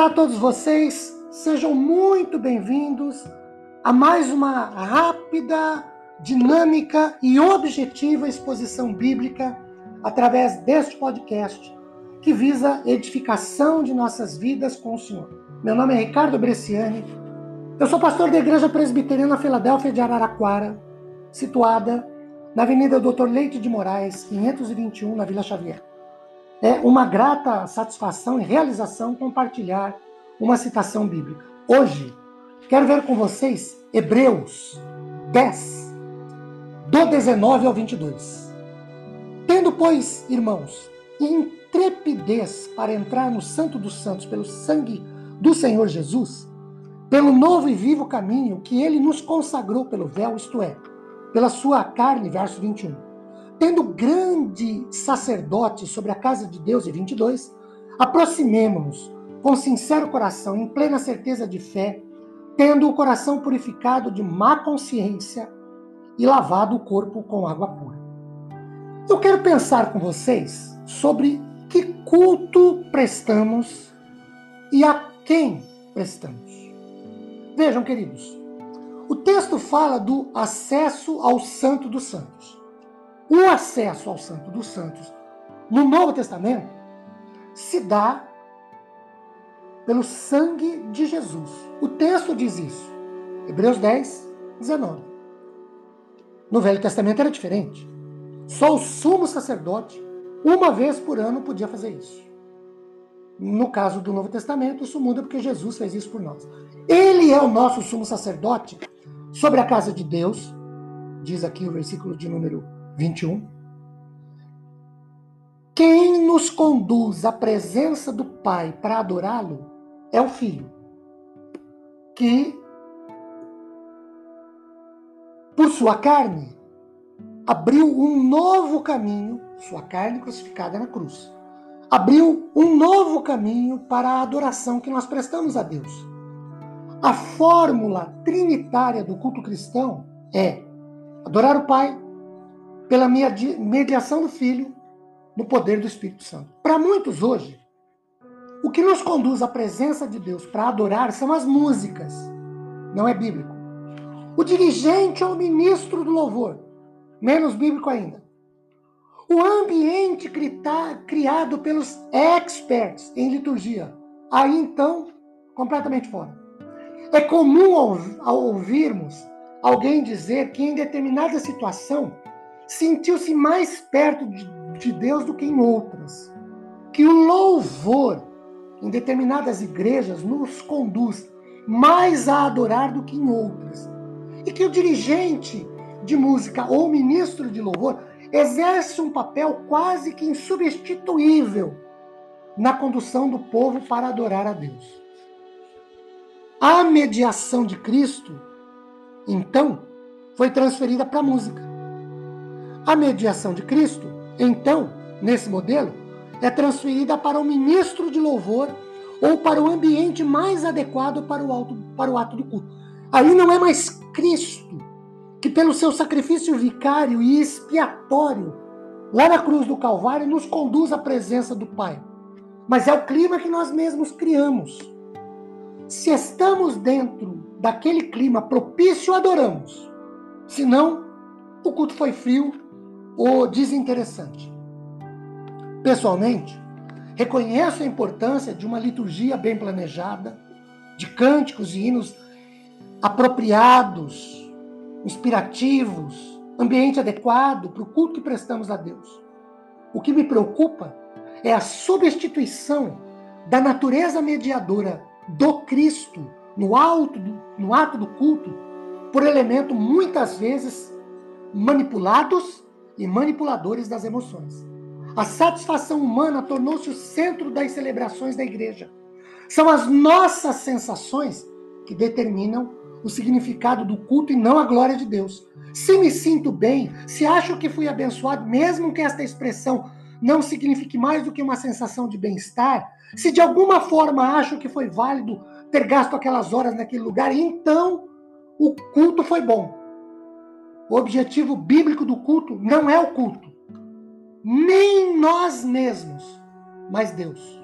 Olá a todos vocês, sejam muito bem-vindos a mais uma rápida, dinâmica e objetiva exposição bíblica através deste podcast que visa edificação de nossas vidas com o Senhor. Meu nome é Ricardo Bresciani, eu sou pastor da Igreja Presbiteriana Filadélfia de Araraquara, situada na Avenida Doutor Leite de Moraes, 521, na Vila Xavier. É uma grata satisfação e realização compartilhar uma citação bíblica. Hoje, quero ver com vocês Hebreus 10, do 19 ao 22. Tendo, pois, irmãos, intrepidez para entrar no Santo dos Santos pelo sangue do Senhor Jesus, pelo novo e vivo caminho que ele nos consagrou pelo véu, isto é, pela sua carne, verso 21 tendo grande sacerdote sobre a casa de Deus, e 22, aproximemo-nos com sincero coração, em plena certeza de fé, tendo o coração purificado de má consciência e lavado o corpo com água pura. Eu quero pensar com vocês sobre que culto prestamos e a quem prestamos. Vejam, queridos, o texto fala do acesso ao Santo dos Santos. O acesso ao Santo dos Santos no Novo Testamento se dá pelo sangue de Jesus. O texto diz isso. Hebreus 10, 19. No Velho Testamento era diferente. Só o sumo sacerdote, uma vez por ano, podia fazer isso. No caso do Novo Testamento, isso muda porque Jesus fez isso por nós. Ele é o nosso sumo sacerdote sobre a casa de Deus, diz aqui o versículo de número 21. Quem nos conduz à presença do Pai para adorá-lo é o Filho, que, por sua carne, abriu um novo caminho, sua carne crucificada na cruz, abriu um novo caminho para a adoração que nós prestamos a Deus. A fórmula trinitária do culto cristão é adorar o Pai, pela mediação do Filho, no poder do Espírito Santo. Para muitos hoje, o que nos conduz à presença de Deus para adorar são as músicas. Não é bíblico. O dirigente ou ministro do louvor, menos bíblico ainda. O ambiente criado pelos experts em liturgia, aí então, completamente fora. É comum ao ouvirmos alguém dizer que em determinada situação sentiu-se mais perto de, de Deus do que em outras. Que o louvor em determinadas igrejas nos conduz mais a adorar do que em outras. E que o dirigente de música ou ministro de louvor exerce um papel quase que insubstituível na condução do povo para adorar a Deus. A mediação de Cristo, então, foi transferida para a música. A mediação de Cristo, então, nesse modelo, é transferida para o ministro de louvor ou para o ambiente mais adequado para o, alto, para o ato do culto. Aí não é mais Cristo que, pelo seu sacrifício vicário e expiatório, lá na cruz do Calvário, nos conduz à presença do Pai. Mas é o clima que nós mesmos criamos. Se estamos dentro daquele clima propício, adoramos. Se não, o culto foi frio, o desinteressante. Pessoalmente, reconheço a importância de uma liturgia bem planejada, de cânticos e hinos apropriados, inspirativos, ambiente adequado para o culto que prestamos a Deus. O que me preocupa é a substituição da natureza mediadora do Cristo no, alto, no ato do culto por elemento muitas vezes manipulados e manipuladores das emoções. A satisfação humana tornou-se o centro das celebrações da igreja. São as nossas sensações que determinam o significado do culto e não a glória de Deus. Se me sinto bem, se acho que fui abençoado, mesmo que esta expressão não signifique mais do que uma sensação de bem-estar, se de alguma forma acho que foi válido ter gasto aquelas horas naquele lugar, então o culto foi bom. O objetivo bíblico do culto não é o culto, nem nós mesmos, mas Deus.